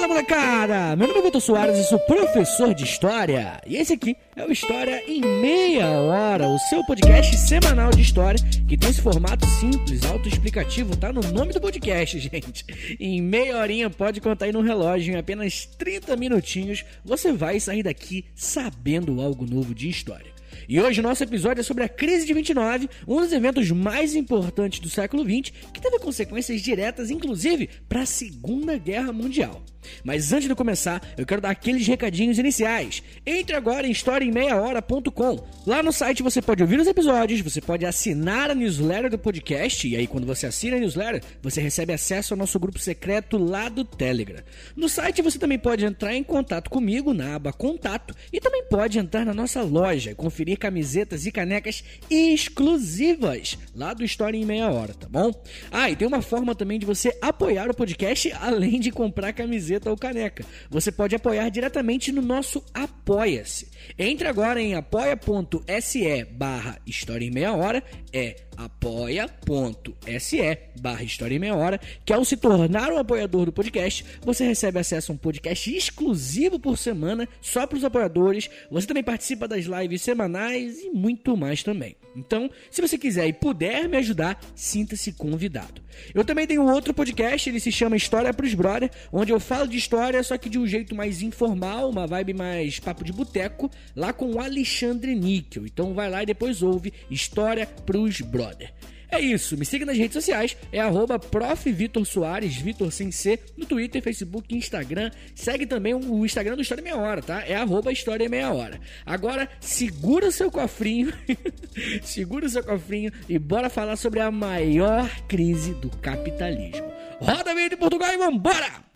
Fala molecada! Meu nome é Vitor Soares e sou professor de História. E esse aqui é o História em Meia Hora, o seu podcast semanal de história que tem esse formato simples, autoexplicativo, tá no nome do podcast, gente. Em meia horinha pode contar aí no relógio, em apenas 30 minutinhos você vai sair daqui sabendo algo novo de história. E hoje o nosso episódio é sobre a crise de 29, um dos eventos mais importantes do século XX, que teve consequências diretas, inclusive, para a Segunda Guerra Mundial. Mas antes de começar, eu quero dar aqueles recadinhos iniciais. Entre agora em historiaemmeiahora.com. Lá no site você pode ouvir os episódios, você pode assinar a newsletter do podcast, e aí quando você assina a newsletter, você recebe acesso ao nosso grupo secreto lá do Telegram. No site você também pode entrar em contato comigo na aba Contato e também pode entrar na nossa loja e conferir camisetas e canecas exclusivas lá do História em Meia Hora, tá bom? Ah, e tem uma forma também de você apoiar o podcast além de comprar camiseta ou caneca. Você pode apoiar diretamente no nosso Apoia-se. Entre agora em apoia.se barra História em Meia Hora, é apoia.se barra História em Meia Hora, que ao se tornar um apoiador do podcast, você recebe acesso a um podcast exclusivo por semana, só para os apoiadores, você também participa das lives semanais e muito mais também. Então, se você quiser e puder me ajudar, sinta-se convidado. Eu também tenho outro podcast, ele se chama História pros Brother, onde eu falo de história, só que de um jeito mais informal, uma vibe mais papo de boteco, lá com o Alexandre Níquel. Então vai lá e depois ouve História pros Brother. É isso, me siga nas redes sociais, é arroba Soares, Vitor sem C, no Twitter, Facebook Instagram. Segue também o Instagram do História Meia Hora, tá? É arroba História Meia Hora. Agora, segura o seu cofrinho, segura o seu cofrinho e bora falar sobre a maior crise do capitalismo. Roda a vida de Portugal e vambora!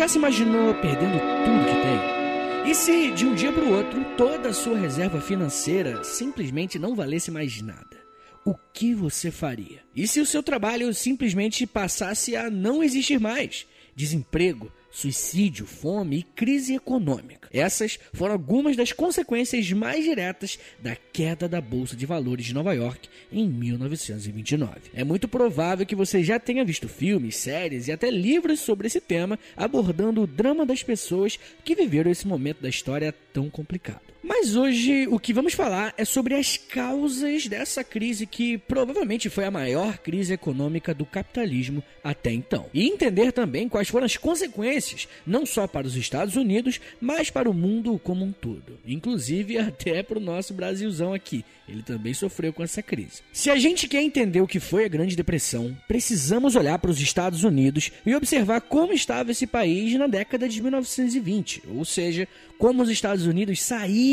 Já se imaginou perdendo tudo que tem? E se de um dia para o outro toda a sua reserva financeira simplesmente não valesse mais nada? O que você faria? E se o seu trabalho simplesmente passasse a não existir mais? Desemprego, suicídio, fome e crise econômica. Essas foram algumas das consequências mais diretas da queda da Bolsa de Valores de Nova York em 1929. É muito provável que você já tenha visto filmes, séries e até livros sobre esse tema, abordando o drama das pessoas que viveram esse momento da história tão complicado. Mas hoje o que vamos falar é sobre as causas dessa crise que provavelmente foi a maior crise econômica do capitalismo até então. E entender também quais foram as consequências, não só para os Estados Unidos, mas para o mundo como um todo. Inclusive até para o nosso Brasilzão aqui. Ele também sofreu com essa crise. Se a gente quer entender o que foi a Grande Depressão, precisamos olhar para os Estados Unidos e observar como estava esse país na década de 1920, ou seja, como os Estados Unidos saíram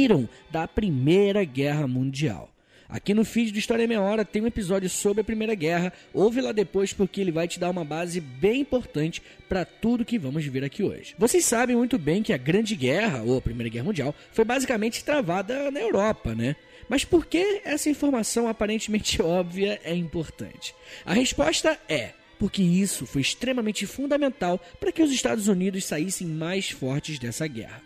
da Primeira Guerra Mundial. Aqui no feed do História Meia Hora tem um episódio sobre a Primeira Guerra. Ouve lá depois porque ele vai te dar uma base bem importante para tudo que vamos ver aqui hoje. Vocês sabem muito bem que a Grande Guerra, ou a Primeira Guerra Mundial, foi basicamente travada na Europa, né? Mas por que essa informação aparentemente óbvia é importante? A resposta é porque isso foi extremamente fundamental para que os Estados Unidos saíssem mais fortes dessa guerra.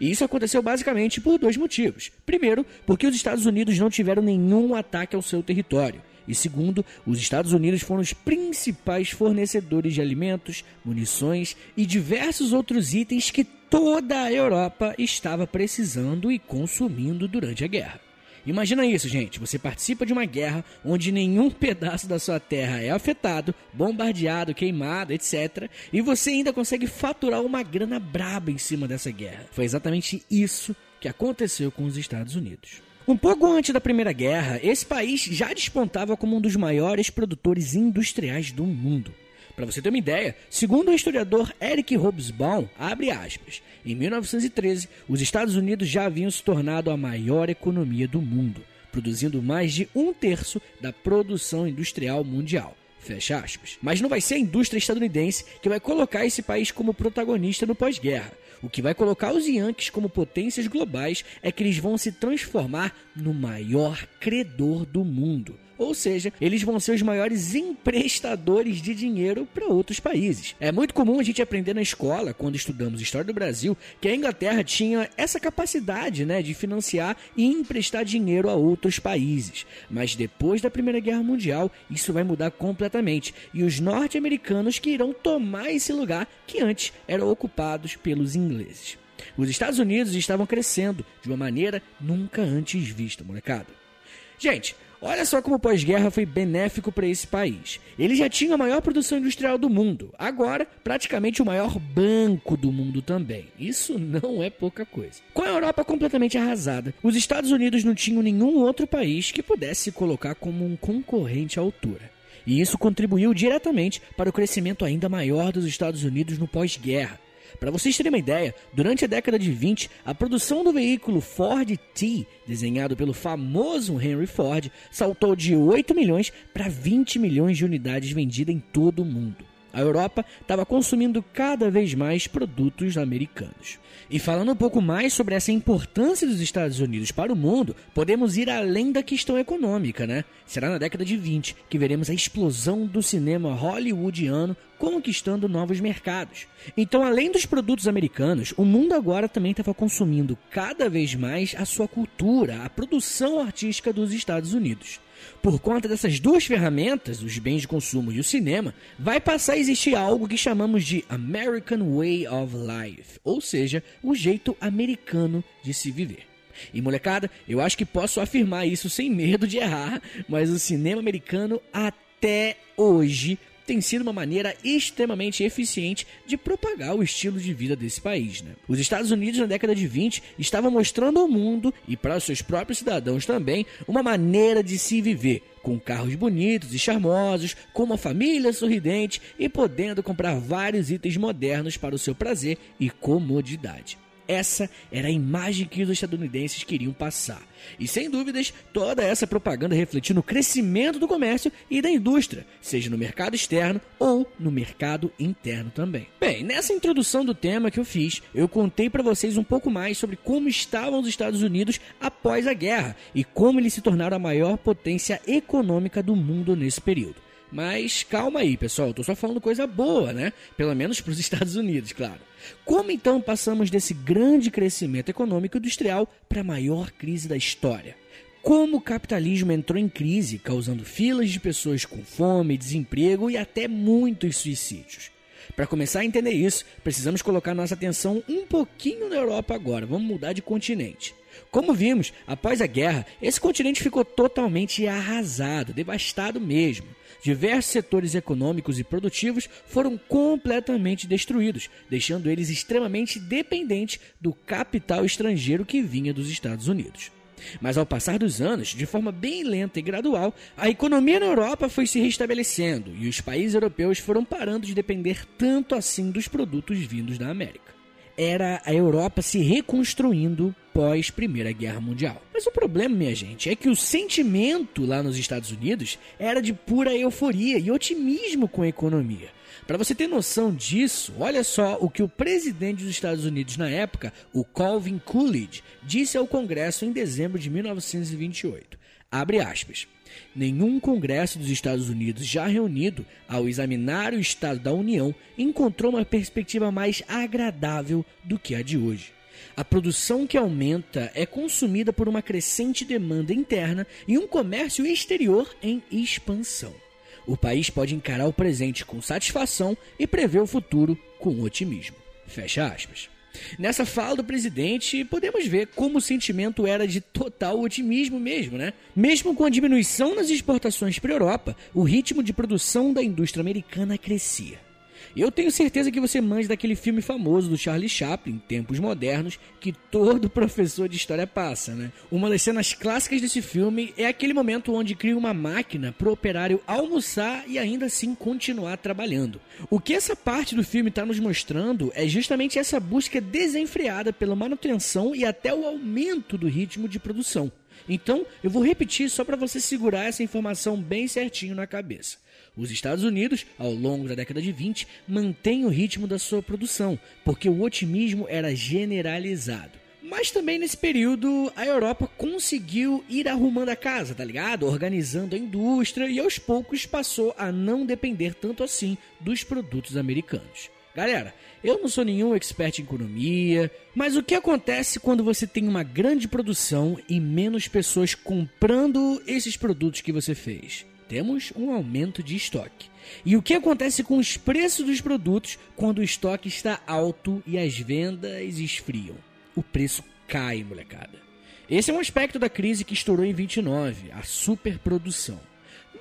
E isso aconteceu basicamente por dois motivos. Primeiro, porque os Estados Unidos não tiveram nenhum ataque ao seu território. E segundo, os Estados Unidos foram os principais fornecedores de alimentos, munições e diversos outros itens que toda a Europa estava precisando e consumindo durante a guerra. Imagina isso, gente. Você participa de uma guerra onde nenhum pedaço da sua terra é afetado, bombardeado, queimado, etc. E você ainda consegue faturar uma grana braba em cima dessa guerra. Foi exatamente isso que aconteceu com os Estados Unidos. Um pouco antes da Primeira Guerra, esse país já despontava como um dos maiores produtores industriais do mundo. Para você ter uma ideia, segundo o historiador Eric Hobsbawm, abre aspas, em 1913, os Estados Unidos já haviam se tornado a maior economia do mundo, produzindo mais de um terço da produção industrial mundial. Fecha aspas. Mas não vai ser a indústria estadunidense que vai colocar esse país como protagonista no pós-guerra. O que vai colocar os Yankees como potências globais é que eles vão se transformar no maior credor do mundo Ou seja, eles vão ser os maiores emprestadores de dinheiro para outros países. É muito comum a gente aprender na escola, quando estudamos história do Brasil, que a Inglaterra tinha essa capacidade né, de financiar e emprestar dinheiro a outros países. Mas depois da Primeira Guerra Mundial, isso vai mudar completamente e os norte-americanos que irão tomar esse lugar que antes eram ocupados pelos ingleses. Os Estados Unidos estavam crescendo de uma maneira nunca antes vista, molecada. Gente, olha só como o pós-guerra foi benéfico para esse país. Ele já tinha a maior produção industrial do mundo, agora praticamente o maior banco do mundo também. Isso não é pouca coisa. Com a Europa completamente arrasada, os Estados Unidos não tinham nenhum outro país que pudesse se colocar como um concorrente à altura. E isso contribuiu diretamente para o crescimento ainda maior dos Estados Unidos no pós-guerra. Para vocês terem uma ideia, durante a década de 20, a produção do veículo Ford T, desenhado pelo famoso Henry Ford, saltou de 8 milhões para 20 milhões de unidades vendidas em todo o mundo. A Europa estava consumindo cada vez mais produtos americanos. E falando um pouco mais sobre essa importância dos Estados Unidos para o mundo, podemos ir além da questão econômica, né? Será na década de 20 que veremos a explosão do cinema hollywoodiano conquistando novos mercados. Então, além dos produtos americanos, o mundo agora também estava consumindo cada vez mais a sua cultura, a produção artística dos Estados Unidos. Por conta dessas duas ferramentas, os bens de consumo e o cinema, vai passar a existir algo que chamamos de American Way of Life, ou seja, o jeito americano de se viver. E molecada, eu acho que posso afirmar isso sem medo de errar, mas o cinema americano até hoje tem sido uma maneira extremamente eficiente de propagar o estilo de vida desse país. Né? Os Estados Unidos, na década de 20, estavam mostrando ao mundo, e para seus próprios cidadãos também, uma maneira de se viver, com carros bonitos e charmosos, com uma família sorridente e podendo comprar vários itens modernos para o seu prazer e comodidade. Essa era a imagem que os estadunidenses queriam passar. E sem dúvidas, toda essa propaganda refletiu no crescimento do comércio e da indústria, seja no mercado externo ou no mercado interno também. Bem, nessa introdução do tema que eu fiz, eu contei para vocês um pouco mais sobre como estavam os Estados Unidos após a guerra e como eles se tornaram a maior potência econômica do mundo nesse período. Mas calma aí, pessoal, tô só falando coisa boa, né? Pelo menos para os Estados Unidos, claro. Como então passamos desse grande crescimento econômico industrial para a maior crise da história? Como o capitalismo entrou em crise, causando filas de pessoas com fome, desemprego e até muitos suicídios? Para começar a entender isso, precisamos colocar nossa atenção um pouquinho na Europa agora. Vamos mudar de continente. Como vimos, após a guerra, esse continente ficou totalmente arrasado, devastado mesmo. Diversos setores econômicos e produtivos foram completamente destruídos, deixando eles extremamente dependentes do capital estrangeiro que vinha dos Estados Unidos. Mas ao passar dos anos, de forma bem lenta e gradual, a economia na Europa foi se restabelecendo e os países europeus foram parando de depender tanto assim dos produtos vindos da América era a Europa se reconstruindo pós Primeira Guerra Mundial. Mas o problema, minha gente, é que o sentimento lá nos Estados Unidos era de pura euforia e otimismo com a economia. Para você ter noção disso, olha só o que o presidente dos Estados Unidos na época, o Calvin Coolidge, disse ao Congresso em dezembro de 1928. Abre aspas. Nenhum Congresso dos Estados Unidos já reunido, ao examinar o Estado da União, encontrou uma perspectiva mais agradável do que a de hoje. A produção que aumenta é consumida por uma crescente demanda interna e um comércio exterior em expansão. O país pode encarar o presente com satisfação e prever o futuro com otimismo. Fecha aspas. Nessa fala do presidente, podemos ver como o sentimento era de total otimismo mesmo, né? Mesmo com a diminuição nas exportações para a Europa, o ritmo de produção da indústria americana crescia. Eu tenho certeza que você manja daquele filme famoso do Charlie Chaplin, Tempos Modernos, que todo professor de história passa, né? Uma das cenas clássicas desse filme é aquele momento onde cria uma máquina para o operário almoçar e ainda assim continuar trabalhando. O que essa parte do filme está nos mostrando é justamente essa busca desenfreada pela manutenção e até o aumento do ritmo de produção. Então, eu vou repetir só para você segurar essa informação bem certinho na cabeça. Os Estados Unidos, ao longo da década de 20, mantêm o ritmo da sua produção, porque o otimismo era generalizado. Mas também nesse período a Europa conseguiu ir arrumando a casa, tá ligado? Organizando a indústria e aos poucos passou a não depender tanto assim dos produtos americanos. Galera, eu não sou nenhum expert em economia, mas o que acontece quando você tem uma grande produção e menos pessoas comprando esses produtos que você fez? Temos um aumento de estoque. E o que acontece com os preços dos produtos quando o estoque está alto e as vendas esfriam? O preço cai, molecada. Esse é um aspecto da crise que estourou em 29, a superprodução.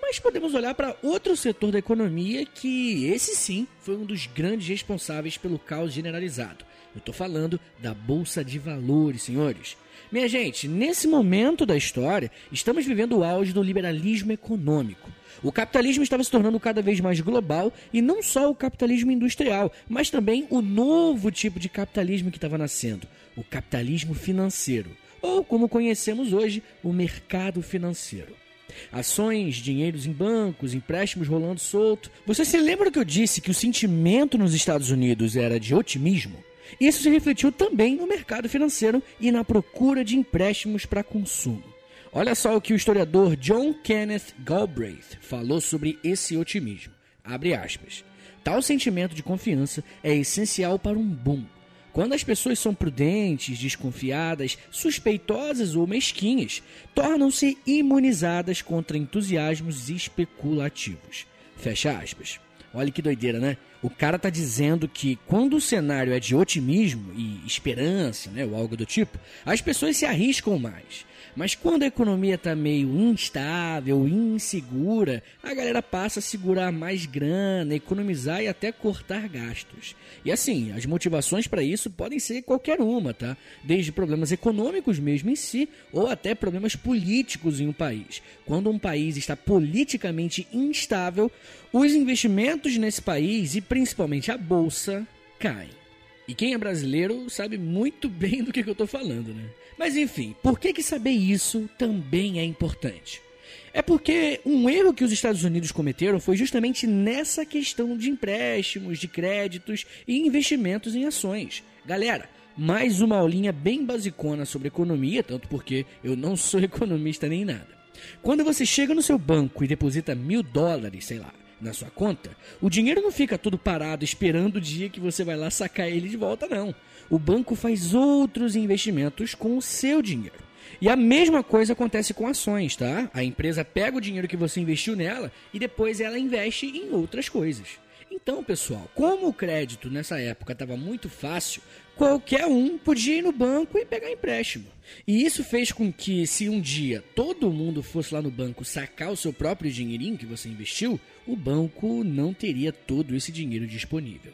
Mas podemos olhar para outro setor da economia que esse sim foi um dos grandes responsáveis pelo caos generalizado. Eu estou falando da bolsa de valores, senhores. Minha gente, nesse momento da história, estamos vivendo o auge do liberalismo econômico. O capitalismo estava se tornando cada vez mais global e não só o capitalismo industrial, mas também o novo tipo de capitalismo que estava nascendo, o capitalismo financeiro, ou como conhecemos hoje, o mercado financeiro. Ações, dinheiros em bancos, empréstimos rolando solto. Você se lembra que eu disse que o sentimento nos Estados Unidos era de otimismo? Isso se refletiu também no mercado financeiro e na procura de empréstimos para consumo. Olha só o que o historiador John Kenneth Galbraith falou sobre esse otimismo. Abre aspas. Tal sentimento de confiança é essencial para um boom. Quando as pessoas são prudentes, desconfiadas, suspeitosas ou mesquinhas, tornam-se imunizadas contra entusiasmos especulativos. Fecha aspas. Olha que doideira, né? O cara tá dizendo que quando o cenário é de otimismo e esperança, né, ou algo do tipo, as pessoas se arriscam mais. Mas quando a economia está meio instável, insegura, a galera passa a segurar mais grana, economizar e até cortar gastos. E assim, as motivações para isso podem ser qualquer uma, tá? Desde problemas econômicos mesmo em si, ou até problemas políticos em um país. Quando um país está politicamente instável, os investimentos nesse país e principalmente a bolsa caem. E quem é brasileiro sabe muito bem do que, que eu estou falando, né? Mas enfim, por que, que saber isso também é importante? É porque um erro que os Estados Unidos cometeram foi justamente nessa questão de empréstimos, de créditos e investimentos em ações. Galera, mais uma aulinha bem basicona sobre economia, tanto porque eu não sou economista nem nada. Quando você chega no seu banco e deposita mil dólares, sei lá, na sua conta, o dinheiro não fica todo parado esperando o dia que você vai lá sacar ele de volta, não. O banco faz outros investimentos com o seu dinheiro. E a mesma coisa acontece com ações, tá? A empresa pega o dinheiro que você investiu nela e depois ela investe em outras coisas. Então, pessoal, como o crédito nessa época estava muito fácil, qualquer um podia ir no banco e pegar empréstimo. E isso fez com que, se um dia todo mundo fosse lá no banco sacar o seu próprio dinheirinho que você investiu, o banco não teria todo esse dinheiro disponível.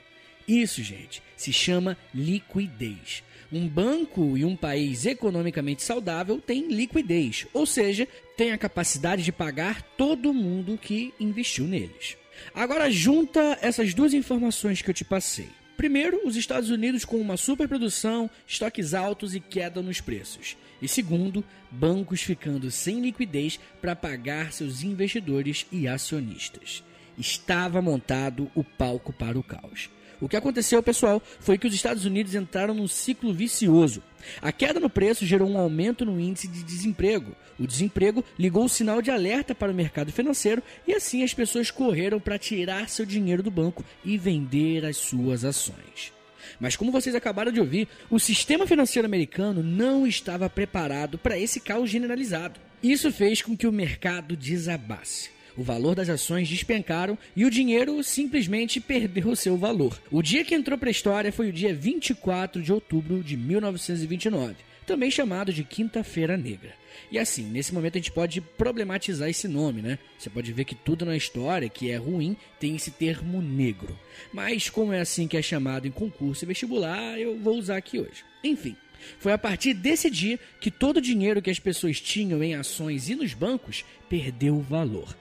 Isso, gente, se chama liquidez. Um banco e um país economicamente saudável tem liquidez, ou seja, tem a capacidade de pagar todo mundo que investiu neles. Agora junta essas duas informações que eu te passei. Primeiro, os Estados Unidos com uma superprodução, estoques altos e queda nos preços. E segundo, bancos ficando sem liquidez para pagar seus investidores e acionistas. Estava montado o palco para o caos. O que aconteceu, pessoal, foi que os Estados Unidos entraram num ciclo vicioso. A queda no preço gerou um aumento no índice de desemprego. O desemprego ligou o sinal de alerta para o mercado financeiro e assim as pessoas correram para tirar seu dinheiro do banco e vender as suas ações. Mas como vocês acabaram de ouvir, o sistema financeiro americano não estava preparado para esse caos generalizado. Isso fez com que o mercado desabasse o valor das ações despencaram e o dinheiro simplesmente perdeu seu valor. O dia que entrou para a história foi o dia 24 de outubro de 1929, também chamado de Quinta-feira Negra. E assim, nesse momento a gente pode problematizar esse nome, né? Você pode ver que tudo na história que é ruim tem esse termo negro. Mas como é assim que é chamado em concurso e vestibular, eu vou usar aqui hoje. Enfim, foi a partir desse dia que todo o dinheiro que as pessoas tinham em ações e nos bancos perdeu valor.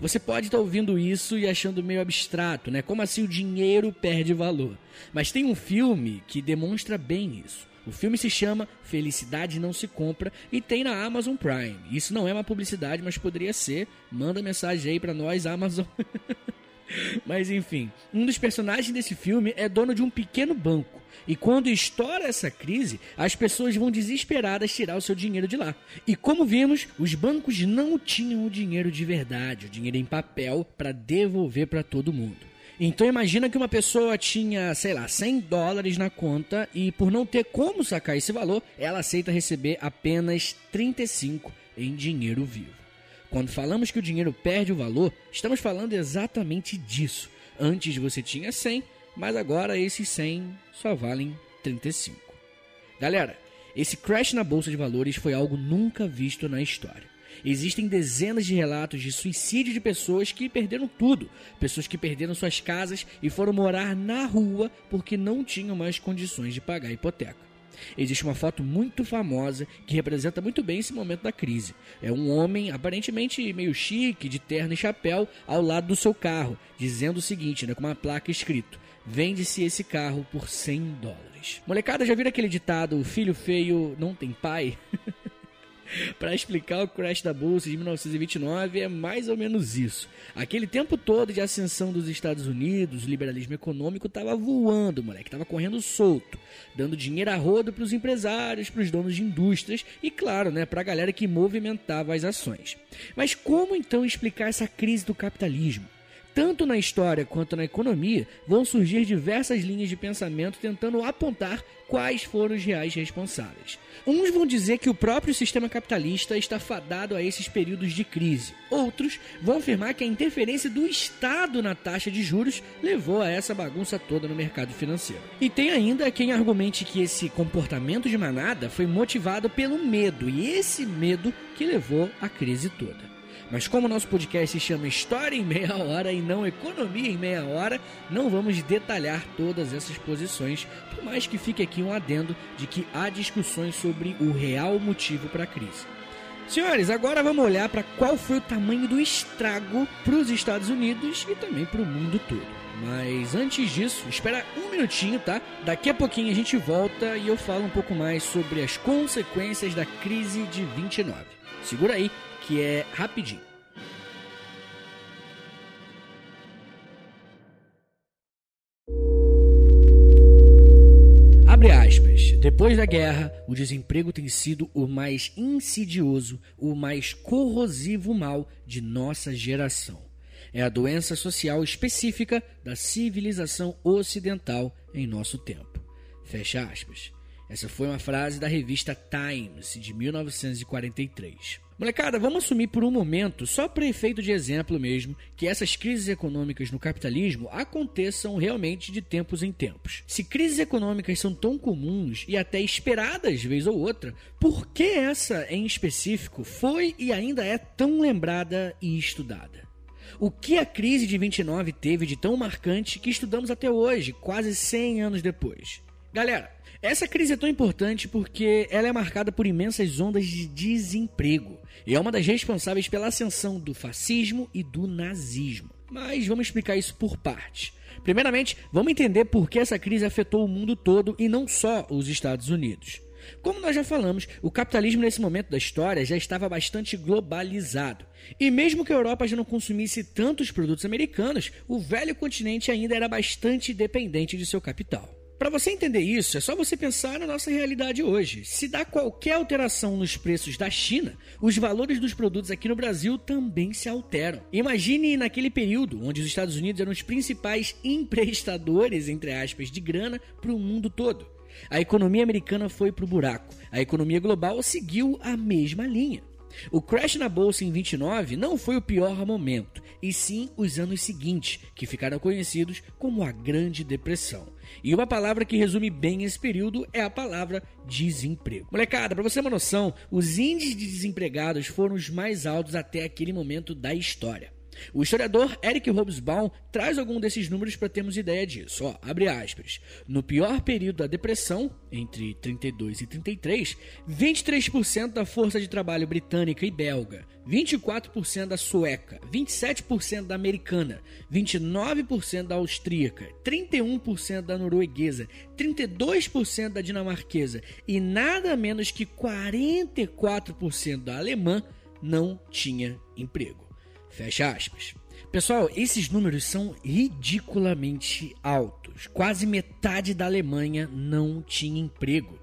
Você pode estar ouvindo isso e achando meio abstrato, né? Como assim o dinheiro perde valor? Mas tem um filme que demonstra bem isso. O filme se chama Felicidade Não Se Compra e tem na Amazon Prime. Isso não é uma publicidade, mas poderia ser. Manda mensagem aí para nós, Amazon. Mas enfim, um dos personagens desse filme é dono de um pequeno banco. E quando estoura essa crise, as pessoas vão desesperadas tirar o seu dinheiro de lá. E como vimos, os bancos não tinham o dinheiro de verdade, o dinheiro em papel, para devolver para todo mundo. Então imagina que uma pessoa tinha, sei lá, 100 dólares na conta e por não ter como sacar esse valor, ela aceita receber apenas 35 em dinheiro vivo. Quando falamos que o dinheiro perde o valor, estamos falando exatamente disso. Antes você tinha 100, mas agora esses 100 só valem 35. Galera, esse crash na bolsa de valores foi algo nunca visto na história. Existem dezenas de relatos de suicídio de pessoas que perderam tudo, pessoas que perderam suas casas e foram morar na rua porque não tinham mais condições de pagar a hipoteca. Existe uma foto muito famosa que representa muito bem esse momento da crise. É um homem aparentemente meio chique, de terno e chapéu, ao lado do seu carro, dizendo o seguinte, né, com uma placa escrito: Vende-se esse carro por 100 dólares. Molecada, já viram aquele ditado: filho feio não tem pai? para explicar o crash da bolsa de 1929 é mais ou menos isso. Aquele tempo todo de ascensão dos Estados Unidos, o liberalismo econômico estava voando, moleque, estava correndo solto, dando dinheiro a rodo para os empresários, para os donos de indústrias e, claro, né, para a galera que movimentava as ações. Mas como então explicar essa crise do capitalismo? Tanto na história quanto na economia, vão surgir diversas linhas de pensamento tentando apontar quais foram os reais responsáveis. Uns vão dizer que o próprio sistema capitalista está fadado a esses períodos de crise. Outros vão afirmar que a interferência do Estado na taxa de juros levou a essa bagunça toda no mercado financeiro. E tem ainda quem argumente que esse comportamento de manada foi motivado pelo medo, e esse medo que levou à crise toda. Mas como o nosso podcast se chama História em Meia Hora e não Economia em Meia Hora, não vamos detalhar todas essas posições, por mais que fique aqui um adendo de que há discussões sobre o real motivo para a crise. Senhores, agora vamos olhar para qual foi o tamanho do estrago para os Estados Unidos e também para o mundo todo. Mas antes disso, espera um minutinho, tá? Daqui a pouquinho a gente volta e eu falo um pouco mais sobre as consequências da crise de 29. Segura aí que é rapidinho. Abre aspas. Depois da guerra, o desemprego tem sido o mais insidioso, o mais corrosivo mal de nossa geração. É a doença social específica da civilização ocidental em nosso tempo. Fecha aspas. Essa foi uma frase da revista Times de 1943. Molecada, vamos assumir por um momento, só para efeito de exemplo mesmo, que essas crises econômicas no capitalismo aconteçam realmente de tempos em tempos. Se crises econômicas são tão comuns e até esperadas vez ou outra, por que essa em específico foi e ainda é tão lembrada e estudada? O que a crise de 29 teve de tão marcante que estudamos até hoje, quase 100 anos depois? Galera, essa crise é tão importante porque ela é marcada por imensas ondas de desemprego e é uma das responsáveis pela ascensão do fascismo e do nazismo. Mas vamos explicar isso por partes. Primeiramente, vamos entender por que essa crise afetou o mundo todo e não só os Estados Unidos. Como nós já falamos, o capitalismo nesse momento da história já estava bastante globalizado. E mesmo que a Europa já não consumisse tantos produtos americanos, o velho continente ainda era bastante dependente de seu capital. Para você entender isso, é só você pensar na nossa realidade hoje. Se dá qualquer alteração nos preços da China, os valores dos produtos aqui no Brasil também se alteram. Imagine naquele período onde os Estados Unidos eram os principais emprestadores, entre aspas, de grana para o mundo todo. A economia americana foi para o buraco. A economia global seguiu a mesma linha. O crash na bolsa em 29 não foi o pior momento, e sim os anos seguintes, que ficaram conhecidos como a Grande Depressão. E uma palavra que resume bem esse período é a palavra desemprego. Molecada, para você ter uma noção, os índices de desempregados foram os mais altos até aquele momento da história. O historiador Eric Hobsbawm traz algum desses números para termos ideia disso. Ó, abre aspas. No pior período da depressão, entre 32 e 33, 23% da força de trabalho britânica e belga, 24% da sueca, 27% da americana, 29% da austríaca, 31% da norueguesa, 32% da dinamarquesa e nada menos que 44% da alemã não tinha emprego. Fecha aspas. Pessoal, esses números são ridiculamente altos. Quase metade da Alemanha não tinha emprego.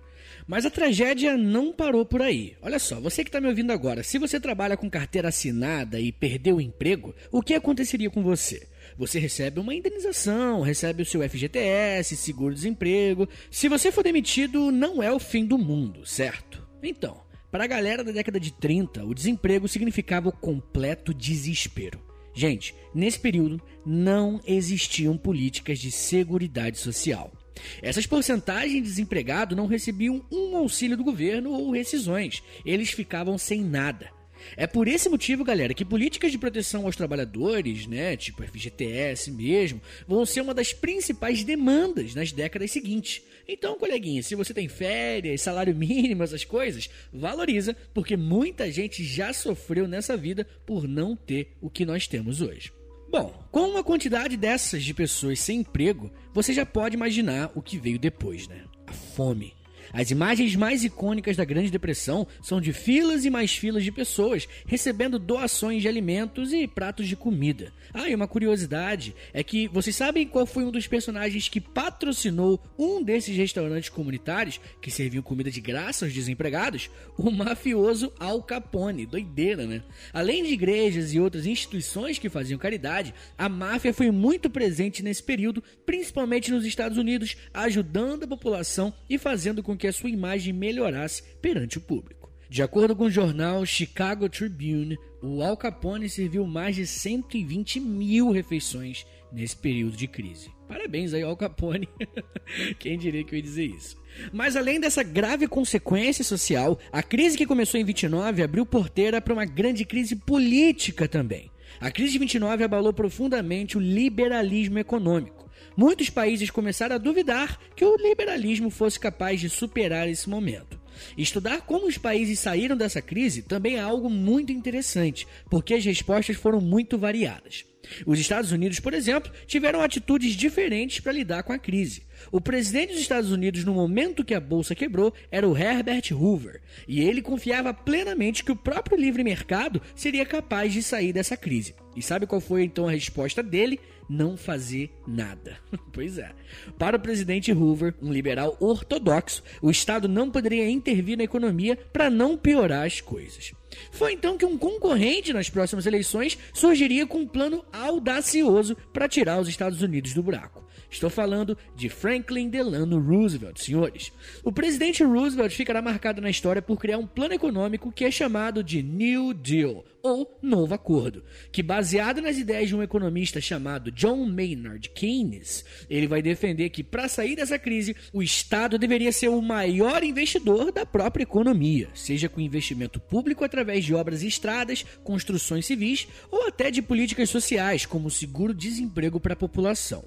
Mas a tragédia não parou por aí. Olha só, você que está me ouvindo agora, se você trabalha com carteira assinada e perdeu o emprego, o que aconteceria com você? Você recebe uma indenização, recebe o seu FGTS, seguro-desemprego. Se você for demitido, não é o fim do mundo, certo? Então, para a galera da década de 30, o desemprego significava o completo desespero. Gente, nesse período não existiam políticas de seguridade social. Essas porcentagens de desempregado não recebiam um auxílio do governo ou rescisões. Eles ficavam sem nada. É por esse motivo, galera, que políticas de proteção aos trabalhadores, né, tipo FGTS mesmo, vão ser uma das principais demandas nas décadas seguintes. Então, coleguinha, se você tem férias, salário mínimo, essas coisas, valoriza, porque muita gente já sofreu nessa vida por não ter o que nós temos hoje. Bom, com uma quantidade dessas de pessoas sem emprego, você já pode imaginar o que veio depois, né? A fome. As imagens mais icônicas da Grande Depressão são de filas e mais filas de pessoas recebendo doações de alimentos e pratos de comida. Ah, e uma curiosidade é que vocês sabem qual foi um dos personagens que patrocinou um desses restaurantes comunitários que serviam comida de graça aos desempregados? O mafioso Al Capone. Doideira, né? Além de igrejas e outras instituições que faziam caridade, a máfia foi muito presente nesse período, principalmente nos Estados Unidos, ajudando a população e fazendo com que que a sua imagem melhorasse perante o público. De acordo com o jornal Chicago Tribune, o Al Capone serviu mais de 120 mil refeições nesse período de crise. Parabéns aí, Al Capone. Quem diria que eu ia dizer isso? Mas além dessa grave consequência social, a crise que começou em 29 abriu porteira para uma grande crise política também. A crise de 29 abalou profundamente o liberalismo econômico muitos países começaram a duvidar que o liberalismo fosse capaz de superar esse momento. Estudar como os países saíram dessa crise também é algo muito interessante, porque as respostas foram muito variadas. Os Estados Unidos, por exemplo, tiveram atitudes diferentes para lidar com a crise. O presidente dos Estados Unidos, no momento que a bolsa quebrou, era o Herbert Hoover, e ele confiava plenamente que o próprio livre mercado seria capaz de sair dessa crise. E sabe qual foi então a resposta dele? Não fazer nada. pois é. Para o presidente Hoover, um liberal ortodoxo, o Estado não poderia intervir na economia para não piorar as coisas. Foi então que um concorrente nas próximas eleições surgiria com um plano audacioso para tirar os Estados Unidos do buraco. Estou falando de Franklin Delano Roosevelt, senhores. O presidente Roosevelt ficará marcado na história por criar um plano econômico que é chamado de New Deal, ou Novo Acordo, que baseado nas ideias de um economista chamado John Maynard Keynes, ele vai defender que para sair dessa crise, o Estado deveria ser o maior investidor da própria economia, seja com investimento público através de obras e estradas, construções civis ou até de políticas sociais, como seguro-desemprego para a população.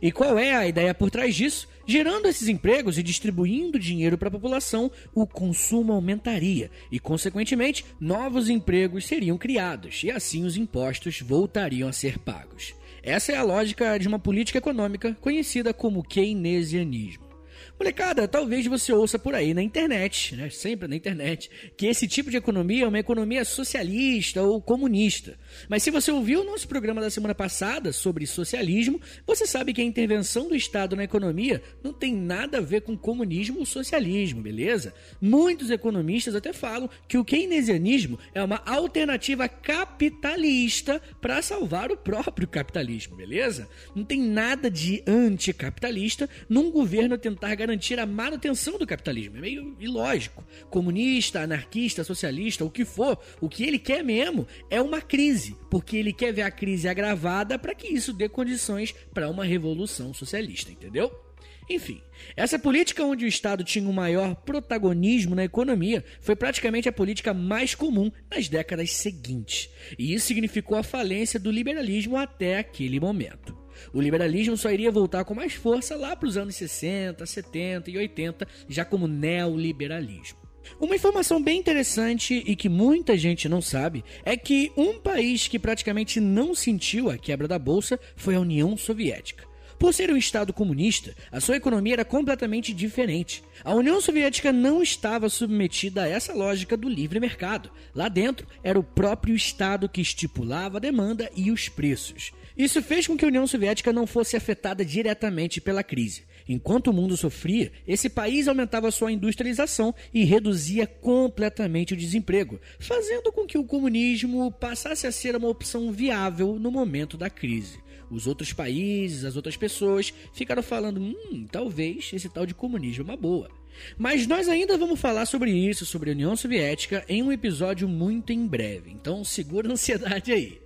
E qual é a ideia por trás disso? Gerando esses empregos e distribuindo dinheiro para a população, o consumo aumentaria e, consequentemente, novos empregos seriam criados e assim os impostos voltariam a ser pagos. Essa é a lógica de uma política econômica conhecida como keynesianismo. Molecada, talvez você ouça por aí na internet, né? sempre na internet, que esse tipo de economia é uma economia socialista ou comunista. Mas se você ouviu o nosso programa da semana passada sobre socialismo, você sabe que a intervenção do Estado na economia não tem nada a ver com comunismo ou socialismo, beleza? Muitos economistas até falam que o keynesianismo é uma alternativa capitalista para salvar o próprio capitalismo, beleza? Não tem nada de anticapitalista num governo tentar garantir garantir a manutenção do capitalismo. É meio ilógico. Comunista, anarquista, socialista, o que for, o que ele quer mesmo é uma crise, porque ele quer ver a crise agravada para que isso dê condições para uma revolução socialista, entendeu? Enfim, essa política onde o Estado tinha o um maior protagonismo na economia foi praticamente a política mais comum nas décadas seguintes. E isso significou a falência do liberalismo até aquele momento. O liberalismo só iria voltar com mais força lá para os anos 60, 70 e 80, já como neoliberalismo. Uma informação bem interessante e que muita gente não sabe é que um país que praticamente não sentiu a quebra da bolsa foi a União Soviética. Por ser um Estado comunista, a sua economia era completamente diferente. A União Soviética não estava submetida a essa lógica do livre mercado. Lá dentro, era o próprio Estado que estipulava a demanda e os preços. Isso fez com que a União Soviética não fosse afetada diretamente pela crise. Enquanto o mundo sofria, esse país aumentava sua industrialização e reduzia completamente o desemprego, fazendo com que o comunismo passasse a ser uma opção viável no momento da crise. Os outros países, as outras pessoas ficaram falando: hum, talvez esse tal de comunismo é uma boa. Mas nós ainda vamos falar sobre isso, sobre a União Soviética, em um episódio muito em breve. Então segura a ansiedade aí.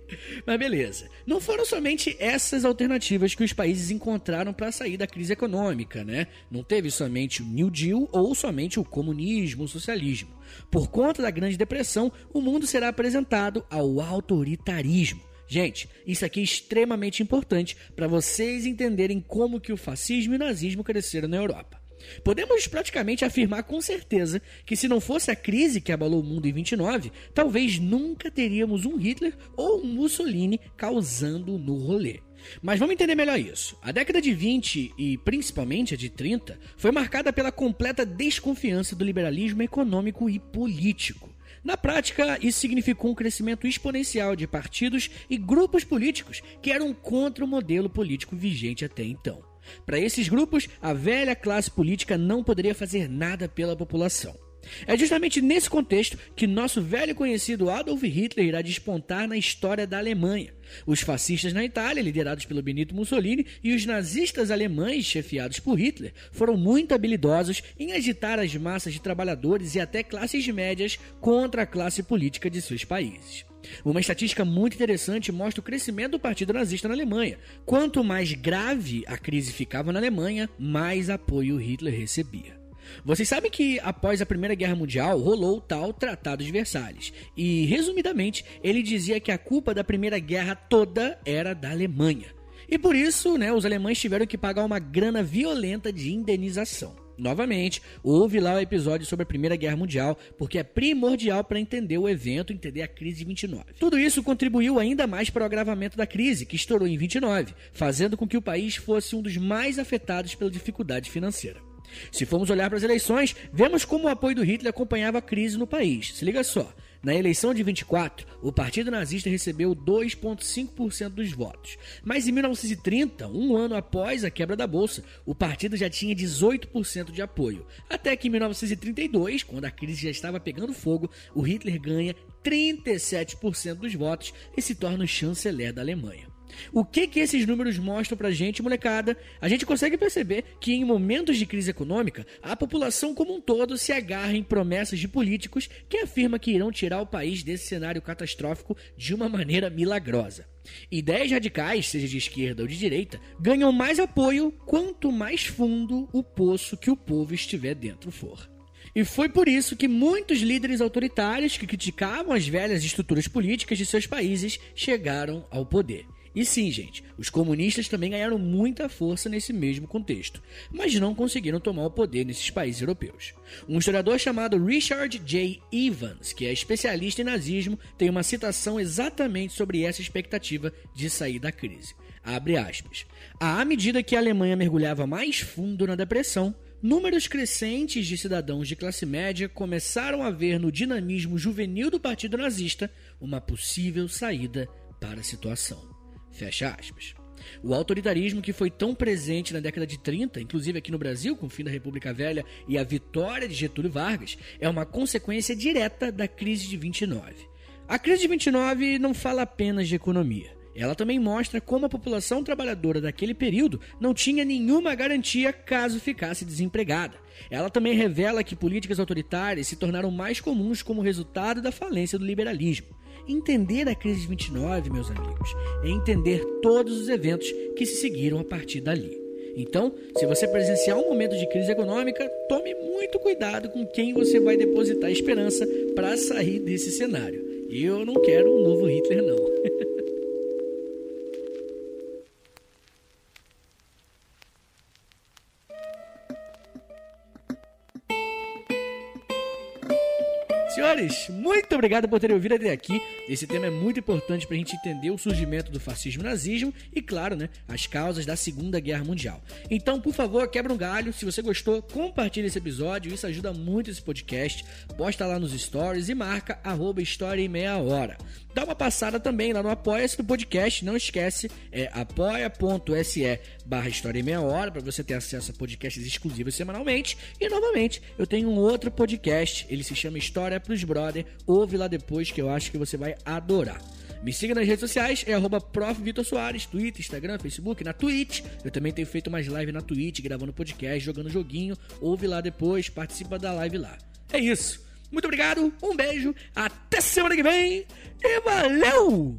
Mas beleza. Não foram somente essas alternativas que os países encontraram para sair da crise econômica, né? Não teve somente o New Deal ou somente o comunismo, o socialismo. Por conta da Grande Depressão, o mundo será apresentado ao autoritarismo. Gente, isso aqui é extremamente importante para vocês entenderem como que o fascismo e o nazismo cresceram na Europa. Podemos praticamente afirmar com certeza que se não fosse a crise que abalou o mundo em 29, talvez nunca teríamos um Hitler ou um Mussolini causando no rolê. Mas vamos entender melhor isso. A década de 20 e principalmente a de 30 foi marcada pela completa desconfiança do liberalismo econômico e político. Na prática, isso significou um crescimento exponencial de partidos e grupos políticos que eram contra o modelo político vigente até então. Para esses grupos, a velha classe política não poderia fazer nada pela população. É justamente nesse contexto que nosso velho conhecido Adolf Hitler irá despontar na história da Alemanha. Os fascistas na Itália, liderados pelo Benito Mussolini, e os nazistas alemães, chefiados por Hitler, foram muito habilidosos em agitar as massas de trabalhadores e até classes médias contra a classe política de seus países. Uma estatística muito interessante mostra o crescimento do partido nazista na Alemanha. Quanto mais grave a crise ficava na Alemanha, mais apoio Hitler recebia. Vocês sabem que após a Primeira Guerra Mundial rolou o tal Tratado de Versalhes. E, resumidamente, ele dizia que a culpa da Primeira Guerra toda era da Alemanha. E por isso, né, os alemães tiveram que pagar uma grana violenta de indenização. Novamente, houve lá o episódio sobre a Primeira Guerra Mundial, porque é primordial para entender o evento, entender a crise de 29. Tudo isso contribuiu ainda mais para o agravamento da crise, que estourou em 29, fazendo com que o país fosse um dos mais afetados pela dificuldade financeira. Se formos olhar para as eleições, vemos como o apoio do Hitler acompanhava a crise no país. Se liga só. Na eleição de 24, o Partido Nazista recebeu 2,5% dos votos. Mas em 1930, um ano após a quebra da Bolsa, o partido já tinha 18% de apoio. Até que em 1932, quando a crise já estava pegando fogo, o Hitler ganha 37% dos votos e se torna o chanceler da Alemanha. O que que esses números mostram pra gente, molecada? A gente consegue perceber que em momentos de crise econômica, a população como um todo se agarra em promessas de políticos que afirmam que irão tirar o país desse cenário catastrófico de uma maneira milagrosa. Ideias radicais, seja de esquerda ou de direita, ganham mais apoio quanto mais fundo o poço que o povo estiver dentro for. E foi por isso que muitos líderes autoritários que criticavam as velhas estruturas políticas de seus países chegaram ao poder. E sim, gente, os comunistas também ganharam muita força nesse mesmo contexto, mas não conseguiram tomar o poder nesses países europeus. Um historiador chamado Richard J. Evans, que é especialista em nazismo, tem uma citação exatamente sobre essa expectativa de sair da crise. Abre aspas. À medida que a Alemanha mergulhava mais fundo na depressão, números crescentes de cidadãos de classe média começaram a ver no dinamismo juvenil do partido nazista uma possível saída para a situação. Fecha aspas. O autoritarismo que foi tão presente na década de 30, inclusive aqui no Brasil, com o fim da República Velha e a vitória de Getúlio Vargas, é uma consequência direta da crise de 29. A crise de 29 não fala apenas de economia. Ela também mostra como a população trabalhadora daquele período não tinha nenhuma garantia caso ficasse desempregada. Ela também revela que políticas autoritárias se tornaram mais comuns como resultado da falência do liberalismo. Entender a crise de 29, meus amigos, é entender todos os eventos que se seguiram a partir dali. Então, se você presenciar um momento de crise econômica, tome muito cuidado com quem você vai depositar esperança para sair desse cenário. Eu não quero um novo Hitler, não. Senhores, muito obrigado por terem ouvido até aqui. Esse tema é muito importante para a gente entender o surgimento do fascismo e nazismo e, claro, né, as causas da Segunda Guerra Mundial. Então, por favor, quebra um galho. Se você gostou, compartilhe esse episódio. Isso ajuda muito esse podcast. Posta lá nos stories e marca arroba História em Meia Hora. Dá uma passada também lá no Apoia-se do podcast. Não esquece, é apoia.se barra História em Meia Hora para você ter acesso a podcasts exclusivos semanalmente. E, novamente, eu tenho um outro podcast. Ele se chama História pros Brother. Ouve lá depois que eu acho que você vai adorar. Me siga nas redes sociais, é arroba Soares, Twitter, Instagram, Facebook, na Twitch. Eu também tenho feito mais live na Twitch, gravando podcast, jogando joguinho. Ouve lá depois, participa da live lá. É isso. Muito obrigado, um beijo, até semana que vem e valeu!